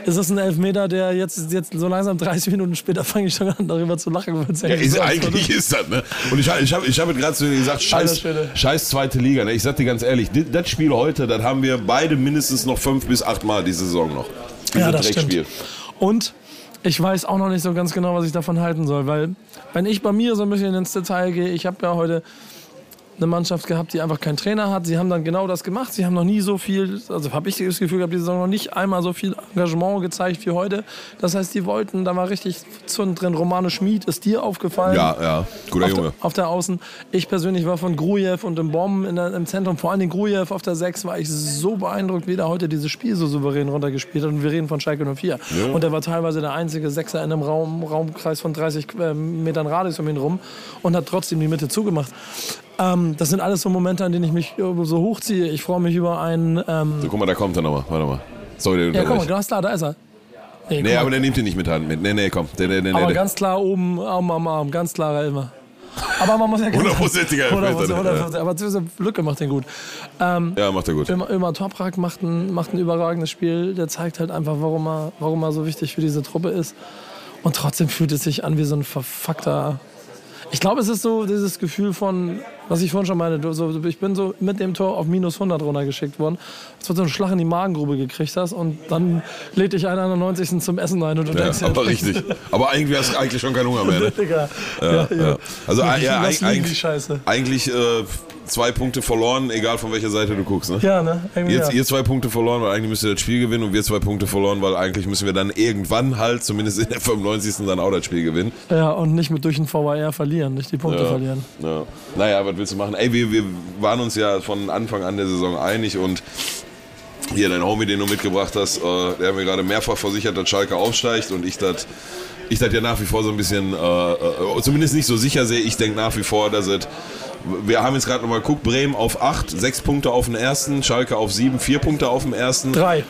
ist es ein Elfmeter, der jetzt, jetzt so langsam 30 Minuten später fange ich schon an, darüber zu lachen. Ja, eigentlich ist, eigentlich ist das, ne? Und ich, ich habe ich hab gerade zu dir gesagt, scheiß, scheiß zweite Liga. Ne? Ich sag dir ganz ehrlich, das Spiel heute, das haben wir beide mindestens noch fünf bis acht Mal diese Saison noch. Dieses Ja, das stimmt. Und ich weiß auch noch nicht so ganz genau, was ich davon halten soll, weil wenn ich bei mir so ein bisschen ins Detail gehe, ich habe ja heute eine Mannschaft gehabt, die einfach keinen Trainer hat. Sie haben dann genau das gemacht. Sie haben noch nie so viel, also habe ich das Gefühl gehabt, die Saison noch nicht einmal so viel Engagement gezeigt wie heute. Das heißt, die wollten, da war richtig Zund drin. Romane Schmid ist dir aufgefallen. Ja, ja, guter auf Junge. Der, auf der Außen. Ich persönlich war von Grujew und im Bomben in der, im Zentrum, vor allem Grujew auf der 6, war ich so beeindruckt, wie der heute dieses Spiel so souverän runtergespielt hat. Und wir reden von Schalke 04. Und er war teilweise der einzige Sechser in einem Raum, Raumkreis von 30 ähm, Metern Radius um ihn rum und hat trotzdem die Mitte zugemacht. Ähm, das sind alles so Momente, an denen ich mich äh, so hochziehe. Ich freue mich über einen. Ähm, So, guck mal, da kommt er nochmal. Warte mal. Sorry, der ja, guck mal, ganz klar, da ist er. Nee, Nee, aber der nimmt ihn nicht mit Hand mit. Nee, nee, komm. Der, der, der, aber ganz klar oben Arm am Arm, ganz klarer Elmer. Aber man muss ja ganz- Hundertprozentiger Elfmeter, 100%, ja. 100%, Aber diese Lücke macht den gut. ja, macht er gut. Ömer, Ömer Toprak macht ein, macht ein überragendes Spiel. Der zeigt halt einfach, warum er, warum er so wichtig für diese Truppe ist. Und trotzdem fühlt es sich an wie so ein verfuckter. Ich glaube, es ist so dieses Gefühl von, was ich vorhin schon meine, so, ich bin so mit dem Tor auf minus 100 runtergeschickt worden, als du so einen Schlag in die Magengrube gekriegt hast und dann lädt dich einer an der 90. zum Essen ein und du Ja, denkst dir, aber richtig. Aber eigentlich hast du eigentlich schon keinen Hunger mehr, ne? Digga. Ja, ja. Also ja, die eigentlich, Scheiße. eigentlich äh, zwei Punkte verloren, egal von welcher Seite du guckst. Ne? Ja, ne? Irgendwie Jetzt ja. ihr zwei Punkte verloren, weil eigentlich müsst ihr das Spiel gewinnen und wir zwei Punkte verloren, weil eigentlich müssen wir dann irgendwann halt, zumindest in der 95. dann auch das Spiel gewinnen. ja, und nicht mit durch den VAR verlieren, nicht die Punkte Ja. verlieren. Ja. Naja, was willst du machen? Ey, wir, wir waren uns ja von Anfang an der Saison einig und hier dein Homie, den du mitgebracht hast, äh, der hat mir gerade mehrfach versichert, dass Schalke aufsteigt und ich das ich das ja nach wie vor so ein bisschen, äh, äh, zumindest nicht so sicher sehe. Ich denke nach wie vor, dass es. Wir haben jetzt gerade nochmal geguckt, Bremen auf 8, 6 Punkte auf den ersten, Schalke auf 7, 4 Punkte auf dem ersten. Drei.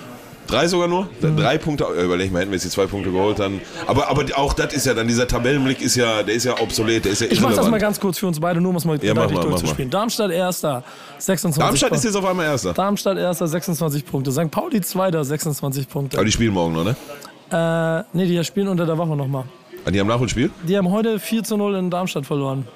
Drei sogar nur? Mhm. Drei Punkte, überleg mal, hätten wir jetzt die zwei Punkte geholt, dann. Aber, aber auch das ist ja dann, dieser Tabellenblick ist ja, der ist ja obsolet, der ist ja Ich mach das mal ganz kurz für uns beide, nur um es mal Ja, mach durchzuspielen. Darmstadt erster, 26 Darmstadt ist Punkte. jetzt auf einmal Erster. Darmstadt erster, 26 Punkte. St. Pauli zweiter, 26 Punkte. Aber die spielen morgen noch, ne? Äh, nee, die spielen unter der Woche nochmal. Ah, Die haben Nachholspiel? Die haben heute 4 zu 0 in Darmstadt verloren.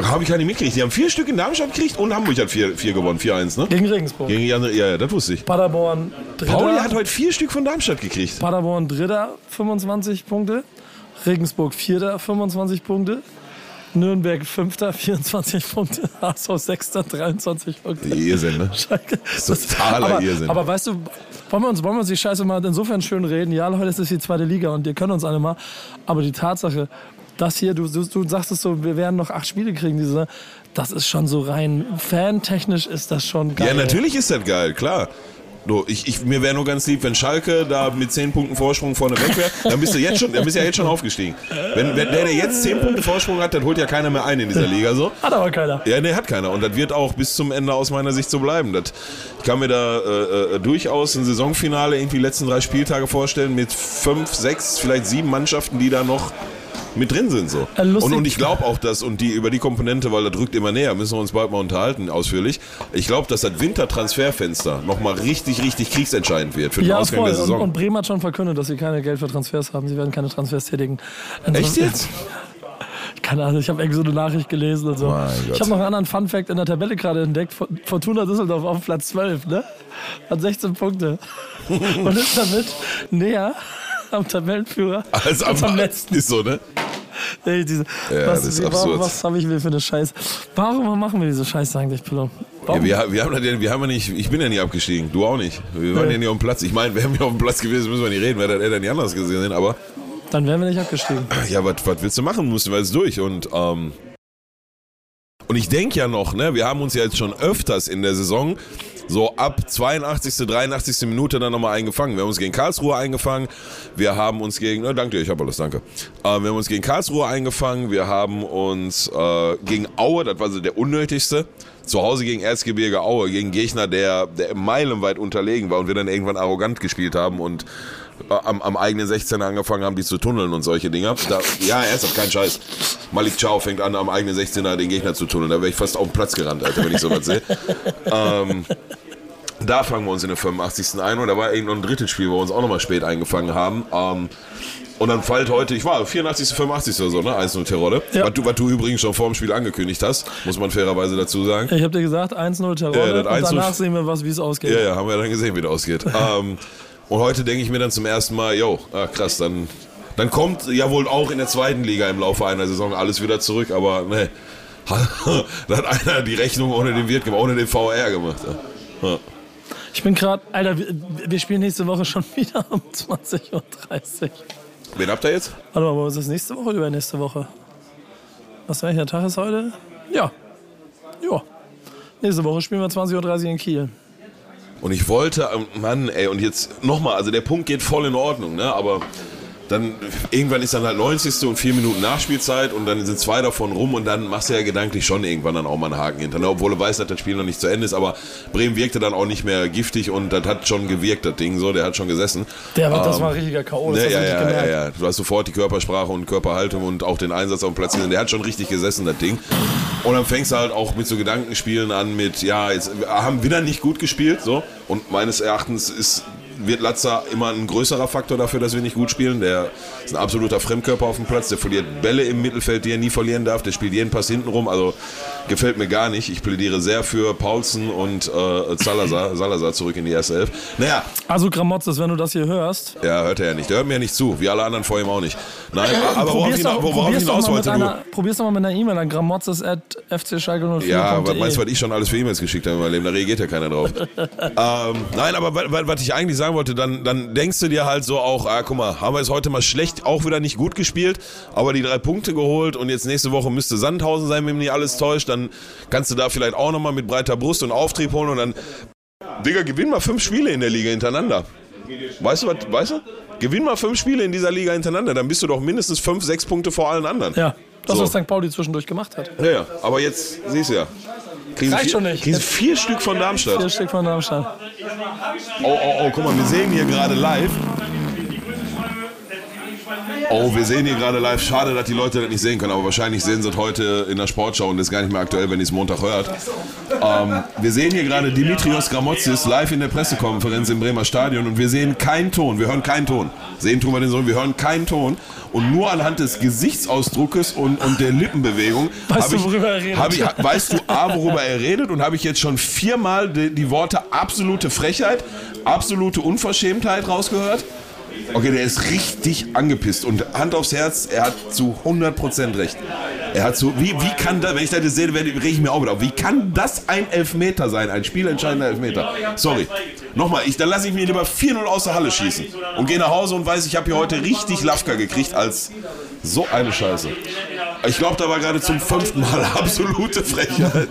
Habe ich gar nicht mitgekriegt. Die haben vier Stück in Darmstadt gekriegt und Hamburg hat vier, vier gewonnen, 4-1, ne? Gegen Regensburg. Gegen die andere, ja, ja, das wusste ich. Paderborn dritter. Pauli hat heute vier Stück von Darmstadt gekriegt. Paderborn dritter, 25 Punkte. Regensburg vierter, 25 Punkte. Nürnberg fünfter, 24 Punkte. HSV sechster, 23 Punkte. Die Irrsinn, ne? Schalke. ist totaler aber, Irrsinn. aber weißt du, wollen wir, uns, wollen wir uns die Scheiße mal insofern schön reden? Ja, heute ist es die zweite Liga und ihr könnt uns alle mal. Aber die Tatsache, das hier, du, du, du sagst es so, wir werden noch acht Spiele kriegen, diese, das ist schon so rein fantechnisch ist das schon geil. Ja, natürlich ist das geil, klar. So, ich, ich, mir wäre nur ganz lieb, wenn Schalke da mit 10 Punkten Vorsprung vorne weg wäre, dann bist du jetzt schon, dann bist du ja jetzt schon aufgestiegen. Wenn, wenn der, der jetzt 10 Punkte Vorsprung hat, dann holt ja keiner mehr ein in dieser Liga so. Hat aber keiner. Ja, nee, hat keiner. Und das wird auch bis zum Ende aus meiner Sicht so bleiben. Das, ich kann mir da äh, äh, durchaus ein Saisonfinale irgendwie die letzten drei Spieltage vorstellen mit fünf, sechs, vielleicht sieben Mannschaften, die da noch mit drin sind. So. Äh. Und, und ich glaube auch, dass, und die über die Komponente, weil das drückt immer näher, müssen wir uns bald mal unterhalten, ausführlich. Ich glaube, dass das Wintertransferfenster nochmal richtig, richtig kriegsentscheidend wird für den Ja, Ausgang voll. der Und, Saison. und Bremen hat schon verkündet, dass sie keine Geld für Transfers haben. Sie werden keine Transfers tätigen. Echt jetzt? Keine Ahnung, ich habe irgendwie so eine Nachricht gelesen und so. Gott. Ich habe noch einen anderen Fun-Fact in der Tabelle gerade entdeckt. Fortuna Düsseldorf auf Platz 12, ne? Hat 16 Punkte. und ist damit näher am Tabellenführer Als am, am letzten. ist so, ne? Ey, diese, Ja, was, das ist wie- absurd. Was habe ich mir für eine Scheiße? Warum machen wir diese Scheiße eigentlich, Pillow? Warum? Ja, wir, wir haben, ja- wir haben ja nicht, ich bin ja nie abgestiegen, du auch nicht. Wir waren Nee. ja nie auf dem Platz. Ich meine, wir haben ja auf dem Platz gewesen, müssen wir nicht reden, wer das hätte nicht anders gesehen, aber Dann wären wir nicht abgestiegen. ja, was was willst du machen? Mussten wir jetzt durch und ähm, und ich denke ja noch, ne, wir haben uns ja jetzt schon öfters in der Saison so ab 82., 83. Minute dann nochmal eingefangen. Wir haben uns gegen Karlsruhe eingefangen. Wir haben uns gegen, äh, danke dir, ich habe alles, danke. Äh, wir haben uns gegen Karlsruhe eingefangen. Wir haben uns äh, gegen Aue, das war so der unnötigste. Zu Hause gegen Erzgebirge Aue, gegen Gegner, der, der meilenweit unterlegen war und wir dann irgendwann arrogant gespielt haben und am, am eigenen 16er angefangen haben, die zu tunneln und solche Dinger. Da, ja, ernsthaft, kein Scheiß. Malik Chow fängt an, am eigenen 16er den Gegner zu tunneln. Da wäre ich fast auf den Platz gerannt, Alter, wenn ich sowas sehe. ähm, da fangen wir uns in der 85. ein und da war irgend noch ein drittes Spiel, wo wir uns auch nochmal spät eingefangen haben. Ähm, und dann fällt heute, ich war 84., 85. oder so, ne? 1-0 Terodde. Ja. Was, du, was du übrigens schon vor dem Spiel angekündigt hast, muss man fairerweise dazu sagen. Ich habe dir gesagt, 1-0 Terror. Ja, und 1-0 danach sehen wir, was, wie es ausgeht. Ja, ja, haben wir dann gesehen, wie das ausgeht. ähm, und heute denke ich mir dann zum ersten Mal, yo, ah, krass, dann, dann kommt ja wohl auch in der zweiten Liga im Laufe einer Saison alles wieder zurück, aber ne, da hat einer die Rechnung ohne den Wirt gemacht, ohne den VR gemacht. Ja. Ich bin gerade, Alter, wir, wir spielen nächste Woche schon wieder um 20.30 Uhr. Wen habt ihr jetzt? Warte mal, ist das nächste Woche oder übernächste Woche? Was welcher Tag ist heute? Ja. Ja. Nächste Woche spielen wir 20.30 Uhr in Kiel. Und ich wollte, ähm, Mann, ey, und jetzt nochmal, also der Punkt geht voll in Ordnung, ne? Aber dann irgendwann ist dann halt 90. und vier Minuten Nachspielzeit und dann sind zwei davon rum und dann machst du ja gedanklich schon irgendwann dann auch mal einen Haken hinter. Ne? Obwohl du weißt, dass das Spiel noch nicht zu Ende ist, aber Bremen wirkte dann auch nicht mehr giftig und das hat schon gewirkt, das Ding so, der hat schon gesessen. Der, das Ähm, war ein richtiger K.O. Das Ne, ja, ja, ja, ja. Du hast sofort die Körpersprache und Körperhaltung und auch den Einsatz auf dem Platz gesehen. Der hat schon richtig gesessen, das Ding. Und dann fängst du halt auch mit so Gedankenspielen an mit, ja, jetzt wir haben wieder nicht gut gespielt, so. Und meines Erachtens ist, wird Latza immer ein größerer Faktor dafür, dass wir nicht gut spielen. Der ist ein absoluter Fremdkörper auf dem Platz. Der verliert Bälle im Mittelfeld, die er nie verlieren darf. Der spielt jeden Pass hinten rum. Also gefällt mir gar nicht. Ich plädiere sehr für Paulsen und äh, Salazar, Salazar zurück in die erste Elf. Naja, Also Gramotzes, wenn du das hier hörst, ja, hört er ja nicht. Der hört mir ja nicht zu, wie alle anderen vor ihm auch nicht. Nein, aber worauf ich, doch, worauf ich probier's doch hinaus mal mit wollte, einer, probier's doch mal mit einer E-Mail an gramotzes.fcschalke04.de. Ja, aber meinst du, was ich schon alles für E-Mails geschickt habe in meinem Leben? Da reagiert ja keiner drauf. ähm, nein, aber wa- wa- was ich eigentlich sagen wollte, dann, dann denkst du dir halt so auch, ah, guck mal, haben wir es heute mal schlecht, auch wieder nicht gut gespielt, aber die drei Punkte geholt und jetzt nächste Woche müsste Sandhausen sein, wenn mich nicht alles täuscht, dann kannst du da vielleicht auch nochmal mit breiter Brust und Auftrieb holen und dann, Digga, gewinn mal fünf Spiele in der Liga hintereinander. Weißt du was, weißt du? Gewinn mal fünf Spiele in dieser Liga hintereinander, dann bist du doch mindestens fünf, sechs Punkte vor allen anderen. Ja, das, So. was St. Pauli zwischendurch gemacht hat. Ja, ja, aber jetzt siehst du ja. Kriegen Reicht vier, schon nicht. Kriegen vier Stück von Darmstadt. Vier Stück von Darmstadt. Oh, oh, oh, guck mal, wir sehen hier gerade live. Oh, wir sehen hier gerade live. Schade, dass die Leute das nicht sehen können, aber wahrscheinlich sehen sie es heute in der Sportschau und das ist gar nicht mehr aktuell, wenn ihr es Montag hört. Ähm, wir sehen hier gerade Dimitrios Gramotzis live in der Pressekonferenz im Bremer Stadion und wir sehen keinen Ton. Wir hören keinen Ton. Sehen tun wir den so, wir hören keinen Ton. Und nur anhand des Gesichtsausdruckes und, und der Lippenbewegung Weißt du, worüber er redet? ich, weißt du A, worüber er redet und habe ich jetzt schon viermal die, die Worte absolute Frechheit, absolute Unverschämtheit rausgehört? Okay, der ist richtig angepisst und Hand aufs Herz, er hat zu 100% recht. Er hat so, wie, wie kann das, wenn ich das sehe, werde- reg ich mir auch wieder auf. Wie kann das ein Elfmeter sein, ein spielentscheidender Elfmeter? Sorry. Nochmal, ich, dann lasse ich mir lieber 4-0 aus der Halle schießen und gehe nach Hause und weiß, ich habe hier heute richtig Lafka gekriegt als so eine Scheiße. Ich glaube, da war gerade zum fünften Mal absolute Frechheit.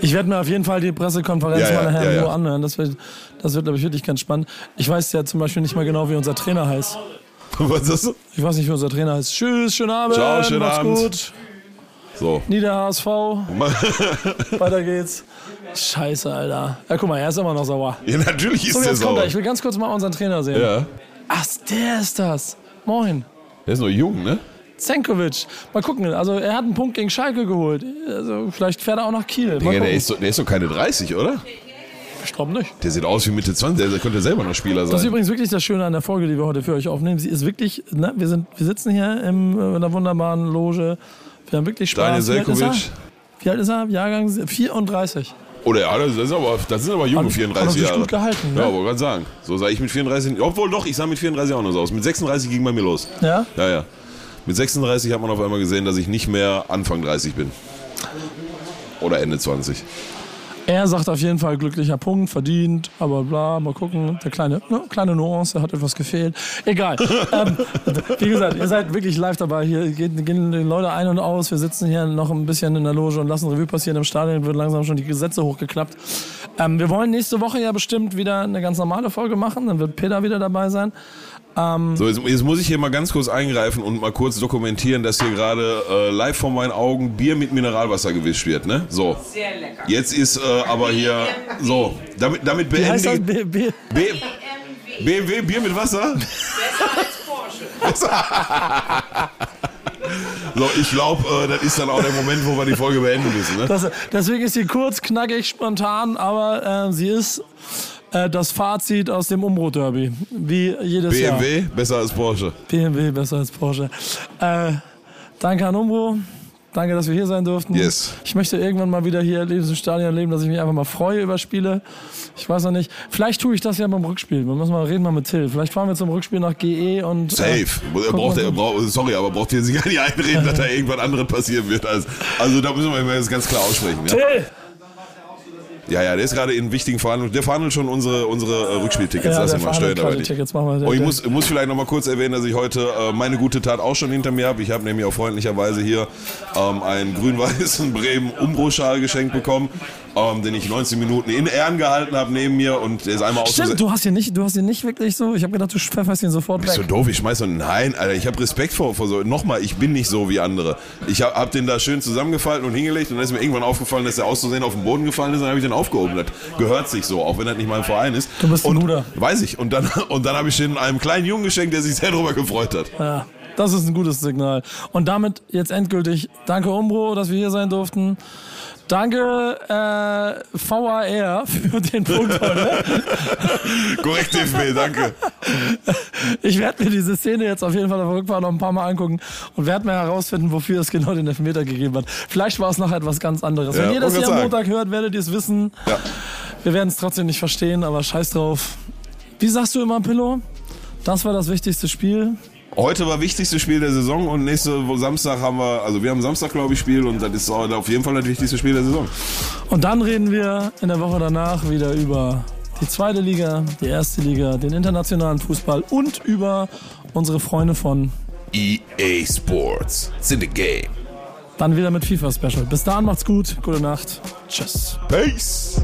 Ich werde mir auf jeden Fall die Pressekonferenz Ja, mal nachher ja, ja. nur anhören. Das wird, das wird glaube ich, wirklich ganz spannend. Ich weiß ja zum Beispiel nicht mal genau, wie unser Trainer heißt. Was ist das? Ich weiß nicht, wie unser Trainer heißt. Tschüss, schönen Abend. Ciao, schönen macht's Abend. gut. So. Nieder HSV. Weiter geht's. Scheiße, Alter. Ja, guck mal, er ist immer noch sauer. Ja, natürlich ist So, der jetzt kommt er. sauer. Ich will ganz kurz mal unseren Trainer sehen. Ja. Ach, der ist das. Moin. Der ist noch jung, ne? Zenkovic. Mal gucken. Also, er hat einen Punkt gegen Schalke geholt. Also, vielleicht fährt er auch nach Kiel. Digga, der ist, doch, der ist doch keine 30, oder? Ich glaube nicht. Der sieht aus wie Mitte 20, der könnte selber noch Spieler Das ist sein. übrigens wirklich das Schöne an der Folge, die wir heute für euch aufnehmen. Sie ist wirklich, ne, wir, sind, wir sitzen hier im, äh, in einer wunderbaren Loge. Wir haben wirklich Spaß. Wie alt ist er? Selkovic. Wie alt ist er? Jahrgang 34. Oder ja, das, ist aber, das sind aber junge Hat- hat er 34 sich Jahre. gut gehalten, ne? Ja, wollte gerade sagen. So sah ich mit 34. Obwohl doch, ich sah mit 34 auch noch so aus. Mit 36 ging bei mir los. Ja? Ja, ja. Mit 36 hat man auf einmal gesehen, dass ich nicht mehr Anfang 30 bin. Oder Ende 20. Er sagt auf jeden Fall glücklicher Punkt, verdient, aber bla, mal gucken. Der kleine, ne, kleine Nuance hat etwas gefehlt. Egal. ähm, wie gesagt, ihr seid wirklich live dabei. Hier gehen, gehen die Leute ein und aus. Wir sitzen hier noch ein bisschen in der Loge und lassen Revue passieren. Im Stadion wird langsam schon die Gesetze hochgeklappt. Ähm, wir wollen nächste Woche ja bestimmt wieder eine ganz normale Folge machen. Dann wird Peter wieder dabei sein. Ähm so, jetzt, jetzt, muss ich hier mal ganz kurz eingreifen und mal kurz dokumentieren, dass hier gerade äh, live vor meinen Augen Bier mit Mineralwasser gewischt wird. Ne? So. Sehr lecker. Jetzt ist äh, aber hier. So, damit, damit beende ich. B, B, B, BMW Bier mit Wasser? Besser als Porsche. So, ich glaube, äh, das ist dann auch der Moment, wo wir die Folge beenden müssen. Ne? Das, deswegen ist sie kurz, knackig, spontan, aber äh, sie ist äh, das Fazit aus dem Umbro-Derby. Wie jedes BMW Jahr. BMW besser als Porsche. BMW besser als Porsche. Äh, danke an Umbro. Danke, dass wir hier sein durften. Yes. Ich möchte irgendwann mal wieder hier in diesem Stadion leben, dass ich mich einfach mal freue über Spiele. Ich weiß noch nicht. Vielleicht tue ich das ja beim Rückspiel. Wir müssen mal reden mal mit Till. Vielleicht fahren wir zum Rückspiel nach GE und. Safe. Äh, braucht er, brauch, sorry, aber braucht ihr sich gar nicht einreden, dass da irgendwas anderes passieren wird. Also, also da müssen wir jetzt ganz klar aussprechen. Ja? Till! Ja, ja, der ist gerade in wichtigen Verhandlungen. Der verhandelt schon unsere, unsere äh, Rückspieltickets. Ja, Lass ihn mal stellen. Aber nicht. Tickets machen wir Und ich muss, muss vielleicht noch mal kurz erwähnen, dass ich heute äh, meine gute Tat auch schon hinter mir habe. Ich habe nämlich auch freundlicherweise hier ähm, einen grün-weißen Bremen Umbro-Schal geschenkt bekommen ähm, den ich 19 Minuten in Ehren gehalten habe neben mir und der ist einmal Stimmt, du hast ihn nicht, du hast ihn nicht wirklich so. Ich habe gedacht, du pfefferst ihn sofort weg. Bist so doof, ich schmeiß so, nein, Alter, ich habe Respekt vor, vor so. Nochmal, ich bin nicht so wie andere. Ich habe hab den da schön zusammengefalten und hingelegt und dann ist mir irgendwann aufgefallen, dass der auszusehen auf den Boden gefallen ist und dann habe ich den aufgehoben. Das gehört sich so, auch wenn das nicht mein Verein ist. Du bist ein guter. Weiß ich. Und dann, und dann habe ich den einem kleinen Jungen geschenkt, der sich sehr darüber gefreut hat. Ja. Das ist ein gutes Signal. Und damit jetzt endgültig danke Umbro, dass wir hier sein durften. Danke äh, VAR für den Punkt heute. Korrekt, DFB, danke. Ich werde mir diese Szene jetzt auf jeden Fall auf der Rückfahrt noch ein paar Mal angucken und werde mir herausfinden, wofür es genau den Elfmeter gegeben hat. Vielleicht war es noch etwas ganz anderes. Ja, Wenn ihr das hier am Montag hört, werdet ihr es wissen. Ja. Wir werden es trotzdem nicht verstehen, aber scheiß drauf. Wie sagst du immer, Pillow? Das war das wichtigste Spiel. Heute war wichtigste Spiel der Saison und nächste Samstag haben wir, also wir haben Samstag glaube ich Spiel und das ist auf jeden Fall das wichtigste Spiel der Saison. Und dann reden wir in der Woche danach wieder über die zweite Liga, die erste Liga, den internationalen Fußball und über unsere Freunde von EA Sports. It's in the game. Dann wieder mit FIFA Special. Bis dahin macht's gut, gute Nacht. Tschüss. Peace.